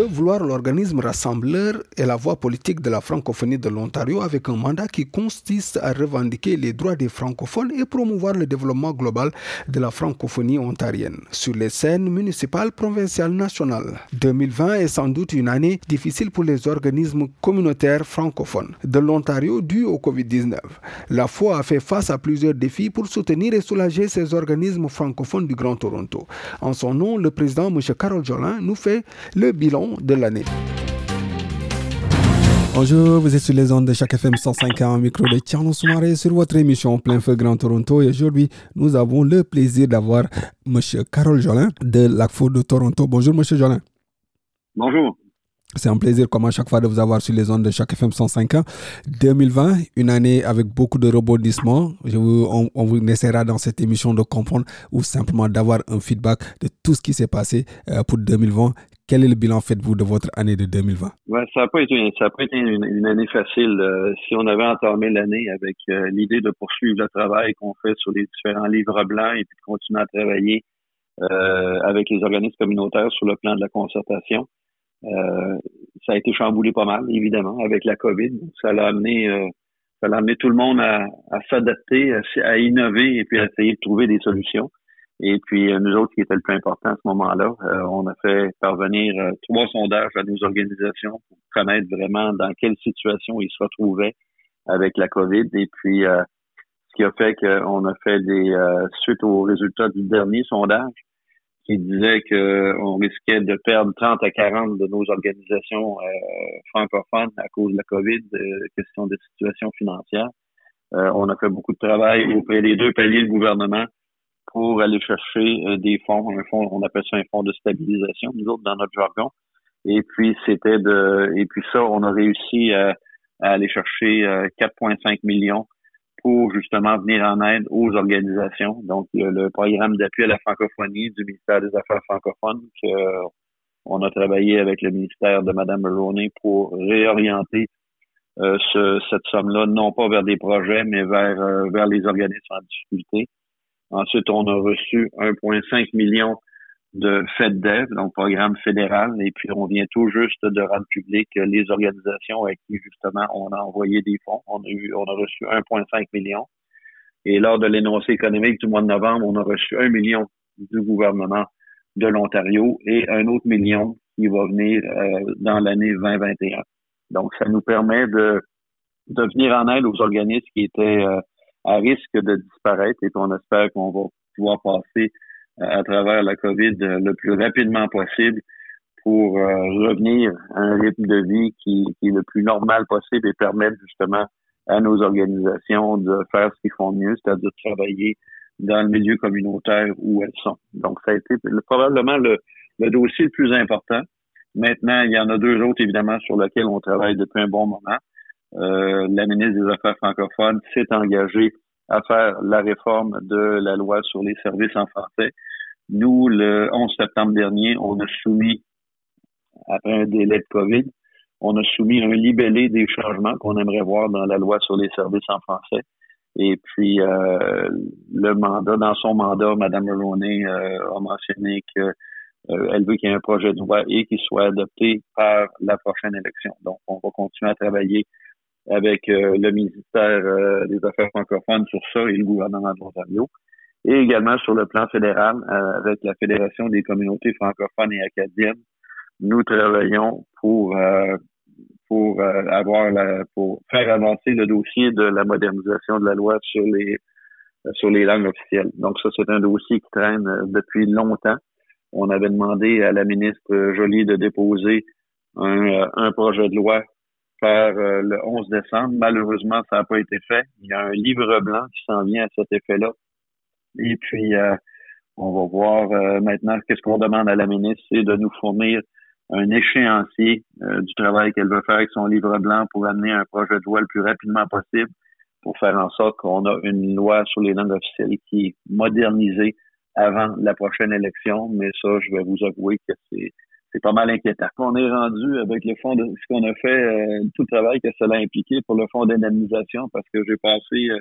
vouloir l'organisme rassembleur est la voie politique de la francophonie de l'Ontario avec un mandat qui consiste à revendiquer les droits des francophones et promouvoir le développement global de la francophonie ontarienne sur les scènes municipales, provinciales, nationales. 2020 est sans doute une année difficile pour les organismes communautaires francophones de l'Ontario dû au Covid-19. La FOA a fait face à plusieurs défis pour soutenir et soulager ces organismes francophones du Grand Toronto. En son nom, le président M. Carol Jolin nous fait le bilan de l'année. Bonjour, vous êtes sur les ondes de chaque FM 105 micro de Tierno Soumaré sur votre émission Plein Feu Grand Toronto. Et aujourd'hui, nous avons le plaisir d'avoir M. Carole Jolin de l'ACFO de Toronto. Bonjour, M. Jolin. Bonjour. C'est un plaisir, comme à chaque fois, de vous avoir sur les ondes de chaque FM 105 ans. 2020, une année avec beaucoup de rebondissements. Je vous, on, vous essaiera dans cette émission de comprendre ou simplement d'avoir un feedback de tout ce qui s'est passé euh, pour 2020. Quel est le bilan faites-vous de votre année de 2020? Ouais, ça n'a pas été, une, année facile. Euh, si on avait entamé l'année avec euh, l'idée de poursuivre le travail qu'on fait sur les différents livres blancs et puis de continuer à travailler avec les organismes communautaires sur le plan de la concertation, euh, ça a été chamboulé pas mal, évidemment, avec la COVID. Ça l'a amené, euh, ça l'a amené tout le monde à, s'adapter, à, innover et puis à essayer de trouver des solutions. Et puis euh, nous autres, qui était le plus important à ce moment-là, on a fait parvenir trois sondages à nos organisations pour connaître vraiment dans quelle situation ils se retrouvaient avec la COVID. Et puis ce qui a fait qu'on a fait des suite aux résultats du dernier sondage, qui disait qu'on risquait de perdre 30 à 40 de nos organisations euh, francophones à cause de la COVID, euh, question de situation financière. Euh, on a fait beaucoup de travail auprès des deux paliers de gouvernement pour aller chercher euh, des fonds, un fonds, on appelle ça un fonds de stabilisation, nous autres, dans notre jargon. Et puis, c'était de, et puis ça, on a réussi à, à aller chercher 4,5 millions pour justement venir en aide aux organisations. Donc, il le programme d'appui à la francophonie du ministère des Affaires francophones que on a travaillé avec le ministère de Mme Maroney pour réorienter euh, ce, cette somme-là, non pas vers des projets, mais vers, euh, vers les organismes en difficulté. Ensuite, on a reçu 1,5 million de FEDDEV, donc programme fédéral, et puis on vient tout juste de rendre public les organisations avec qui justement on a envoyé des fonds. On a eu, on a reçu 1,5 million. Et lors de l'énoncé économique du mois de novembre, on a reçu un million du gouvernement de l'Ontario et un autre million qui va venir euh, dans l'année 2021. Donc, ça nous permet de, de venir en aide aux organismes qui étaient euh, à risque de disparaître et on espère qu'on va pouvoir passer à travers la COVID le plus rapidement possible pour euh, revenir à un rythme de vie qui, est le plus normal possible et permettre justement à nos organisations de faire ce qu'ils font mieux, c'est-à-dire travailler dans le milieu communautaire où elles sont. Donc, ça a été probablement le, le dossier le plus important. Maintenant, il y en a deux autres, évidemment, sur lesquels on travaille depuis un bon moment. Euh, la ministre des Affaires francophones s'est engagée à faire la réforme de la loi sur les services en français. Nous, le 11 septembre dernier, on a soumis, après un délai de COVID, on a soumis un libellé des changements qu'on aimerait voir dans la loi sur les services en français. Et puis, euh, le mandat, dans son mandat, Mme Maroney euh, a mentionné que euh, veut qu'il y ait un projet de loi et qu'il soit adopté par la prochaine élection. Donc, on va continuer à travailler avec euh, le ministère euh, des Affaires francophones sur ça et le gouvernement de l'Ontario. Et également sur le plan fédéral, euh, avec la Fédération des communautés francophones et acadiennes, nous travaillons pour pour avoir la, pour faire avancer le dossier de la modernisation de la loi sur les sur les langues officielles. Donc ça, c'est un dossier qui traîne depuis longtemps. On avait demandé à la ministre Joly de déposer un, un projet de loi euh, le 11 décembre. Malheureusement, ça n'a pas été fait. Il y a un livre blanc qui s'en vient à cet effet-là Et puis, on va voir maintenant qu'est-ce qu'on demande à la ministre, c'est de nous fournir un échéancier du travail qu'elle veut faire avec son livre blanc pour amener un projet de loi le plus rapidement possible pour faire en sorte qu'on a une loi sur les langues officielles qui est modernisée avant la prochaine élection. Mais ça, je vais vous avouer que c'est c'est pas mal inquiétant. On est rendu avec le fond de ce qu'on a fait, euh, tout le travail que cela a impliqué pour le fonds d'indemnisation, parce que j'ai passé euh,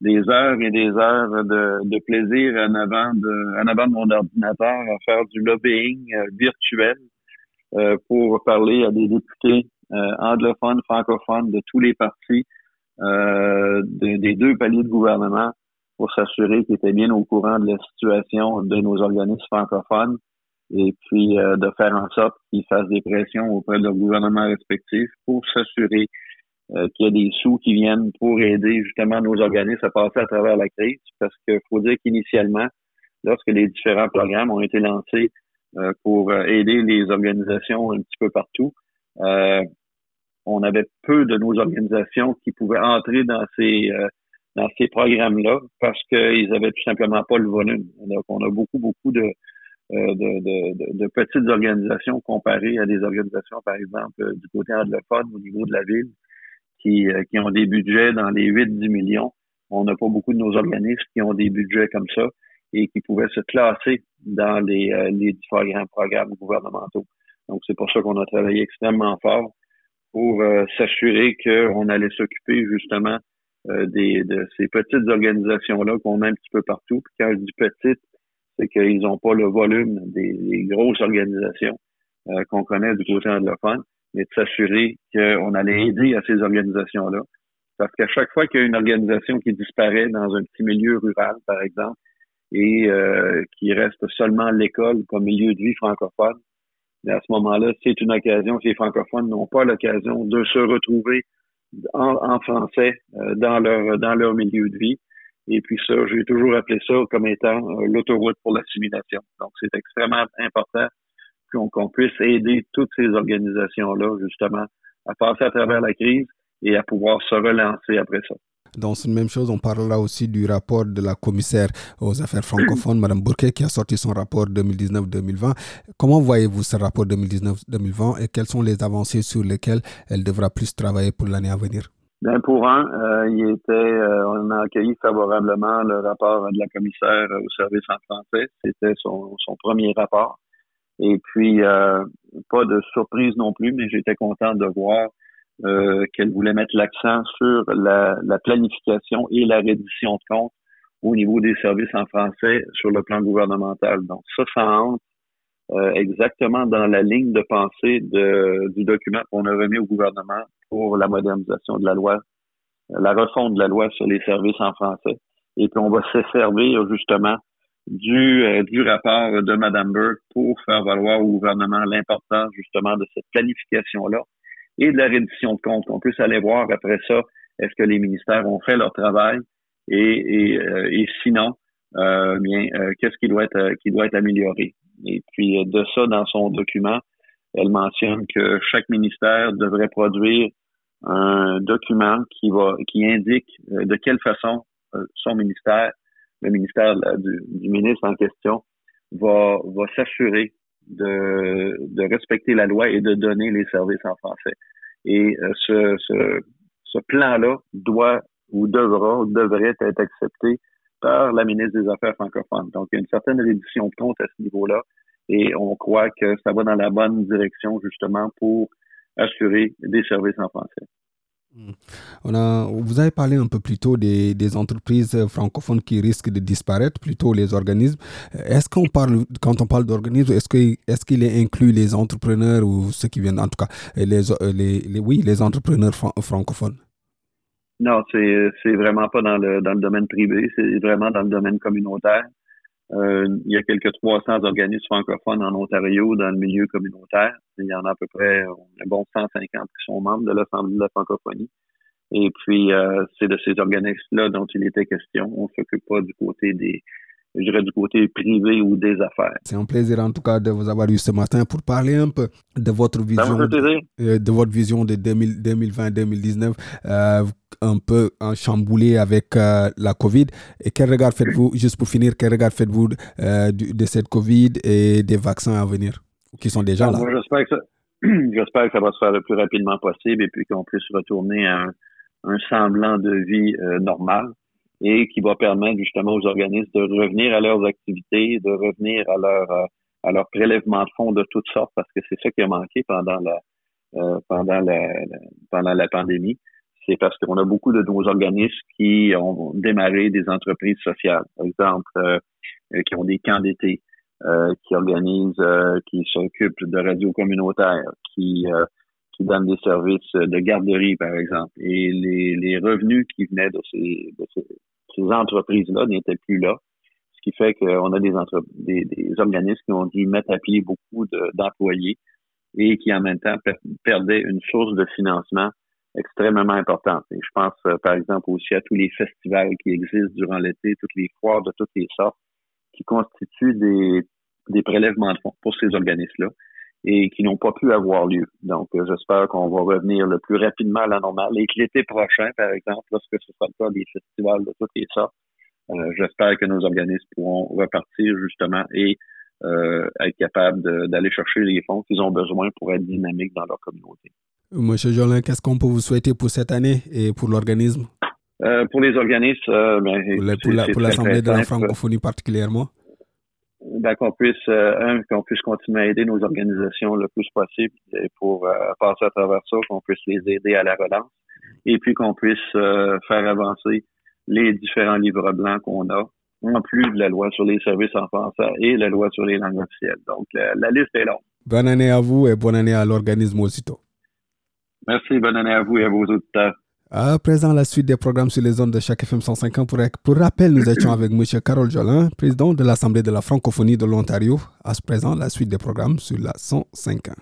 des heures et des heures de, de, plaisir en avant de, en avant de mon ordinateur à faire du lobbying euh, virtuel pour parler à des députés anglophones, francophones de tous les partis des deux paliers de gouvernement pour s'assurer qu'ils étaient bien au courant de la situation de nos organismes francophones et puis euh, de faire en sorte qu'ils fassent des pressions auprès de leurs gouvernements respectifs pour s'assurer euh, qu'il y a des sous qui viennent pour aider justement nos organismes à passer à travers la crise. Parce qu'il faut dire qu'initialement, lorsque les différents programmes ont été lancés euh, pour aider les organisations un petit peu partout, on avait peu de nos organisations qui pouvaient entrer dans ces dans ces programmes-là parce qu'ils avaient tout simplement pas le volume. Donc, on a beaucoup, beaucoup de, euh, de, petites organisations comparées à des organisations, par exemple, euh, du côté anglophone au niveau de la ville, qui, euh, qui ont des budgets dans les 8-10 millions. On n'a pas beaucoup de nos organismes qui ont des budgets comme ça et qui pouvaient se classer dans les, les différents programmes gouvernementaux. Donc, c'est pour ça qu'on a travaillé extrêmement fort pour s'assurer qu'on allait s'occuper justement des, de ces petites organisations-là qu'on a un petit peu partout. Puis quand je dis petites, c'est qu'ils n'ont pas le volume des, grosses organisations euh, qu'on connaît du côté anglophone, mais de s'assurer qu'on allait aider à ces organisations-là. Parce qu'à chaque fois qu'il y a une organisation qui disparaît dans un petit milieu rural, par exemple, et euh, qui reste seulement l'école comme milieu de vie francophone, à ce moment-là, c'est une occasion que les francophones n'ont pas l'occasion de se retrouver en, français euh, dans leur dans leur milieu de vie et puis ça, j'ai toujours appelé ça comme étant euh, l'autoroute pour l'assimilation. Donc, c'est extrêmement important qu'on puisse aider toutes ces organisations-là, justement, à passer à travers la crise et à pouvoir se relancer après ça. Dans cette même chose, on parlera aussi du rapport de la commissaire aux affaires francophones, Mme Bourquet, qui a sorti son rapport 2019-2020. Comment voyez-vous ce rapport 2019-2020 et quelles sont les avancées sur lesquelles elle devra plus travailler pour l'année à venir? Ben pour un, euh, il était, euh, on a accueilli favorablement le rapport de la commissaire au service en français. C'était son, son premier rapport. Et puis, euh, pas de surprise non plus, mais j'étais content de voir qu'elle voulait mettre l'accent sur la, la, planification et la reddition de comptes au niveau des services en français sur le plan gouvernemental. Donc, ça, ça entre exactement dans la ligne de pensée de, du document qu'on a remis au gouvernement pour la modernisation de la loi, la refonte de la loi sur les services en français. Et puis on va se servir justement du, euh, du rapport de Mme Burke pour faire valoir au gouvernement l'importance justement de cette planification-là et de la reddition de comptes. On puisse aller voir après ça, est-ce que les ministères ont fait leur travail et, et, euh, et sinon, euh, bien, euh, qu'est-ce qui doit être qui doit être amélioré. Et puis de ça, dans son document, elle mentionne que chaque ministère devrait produire un document qui va qui indique euh, de quelle façon euh, son ministère, le ministère du, ministre en question, va, va s'assurer de, de respecter la loi et de donner les services en français. Et euh, ce, ce, ce plan-là doit ou devra ou devrait être accepté par la ministre des Affaires francophones. Donc, il y a une certaine réduction de compte à ce niveau-là et on croit que ça va dans la bonne direction justement pour assurer des services en français. Hmm. On a, vous avez parlé un peu plus tôt des, entreprises francophones qui risquent de disparaître, plutôt les organismes. Est-ce qu'on parle, quand on parle d'organismes, est-ce qu'il est, qu'il est inclus les entrepreneurs ou ceux qui viennent, en tout cas, les, les, oui, les entrepreneurs francophones? Non, c'est vraiment pas dans le, dans le domaine privé, c'est vraiment dans le domaine communautaire. Euh, il y a quelques 300 organismes francophones en Ontario dans le milieu communautaire. Il y en a à peu près un bon 150 qui sont membres de l'Assemblée de la francophonie. Et puis, euh, c'est de ces organismes-là dont il était question. On s'occupe pas du côté des, je dirais, du côté privé ou des affaires. C'est un plaisir en tout cas de vous avoir eu ce matin pour parler un peu de votre vision, euh, de votre vision de 2020-2019, euh, un peu en chamboulé avec euh, la Covid. Et quel regard faites-vous, juste pour finir, quel regard faites-vous de, cette Covid et des vaccins à venir qui sont déjà là? J'espère que, ça, j'espère que ça va se faire le plus rapidement possible et puis qu'on puisse retourner à un, semblant de vie normale et qui va permettre justement aux organismes de revenir à leurs activités, de revenir à leur euh, à leur prélèvement de fonds de toutes sortes, parce que c'est ça qui a manqué pendant la euh, pendant la, pendant la pandémie. C'est parce qu'on a beaucoup de nos organismes qui ont démarré des entreprises sociales, par exemple, euh, qui ont des camps d'été, qui organisent, qui s'occupent de radios communautaires, qui qui donnent des services de garderie, par exemple. Et les, les revenus qui venaient de ces, de ces, ces entreprises-là n'étaient plus là. Ce qui fait qu'on a des, des, des, organismes qui ont dû mettre à pied beaucoup d'employés et qui en même temps perdaient une source de financement extrêmement importante. Et je pense, euh, par exemple, aussi à tous les festivals qui existent durant l'été, toutes les foires de toutes les sortes, qui constituent des, des prélèvements de fonds pour ces organismes-là et qui n'ont pas pu avoir lieu. Donc, euh, j'espère qu'on va revenir le plus rapidement à la normale et que l'été prochain, par exemple, lorsque ce sera le cas des festivals de toutes les sortes, euh, j'espère que nos organismes pourront repartir justement et euh, être capables d'aller chercher les fonds qu'ils ont besoin pour être dynamiques dans leur communauté. Monsieur Jolin, qu'est-ce qu'on peut vous souhaiter pour cette année et pour l'organisme? pour les organismes, ben, pour l'Assemblée de la francophonie particulièrement? Ben, qu'on puisse, euh, qu'on puisse continuer à aider nos organisations le plus possible pour euh, passer à travers ça, qu'on puisse les aider à la relance et puis qu'on puisse euh, faire avancer les différents livres blancs qu'on a, en plus de la loi sur les services en français et la loi sur les langues officielles. Donc, la liste est longue. Bonne année à vous et bonne année à l'organisme aussitôt. Merci, bonne année à vous et à vos auditeurs. À présent, la suite des programmes sur les zones de chaque FM 150. Pour, rappel, nous étions avec M. Carole Jolin, président de l'Assemblée de la francophonie de l'Ontario. À présent, la suite des programmes sur la 105.1.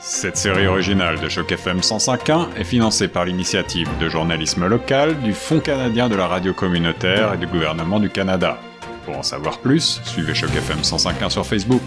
Cette série originale de Choc FM 105.1 est financée par l'initiative de journalisme local du Fonds canadien de la radio communautaire et du gouvernement du Canada. Pour en savoir plus, suivez Choc FM 105.1 sur Facebook.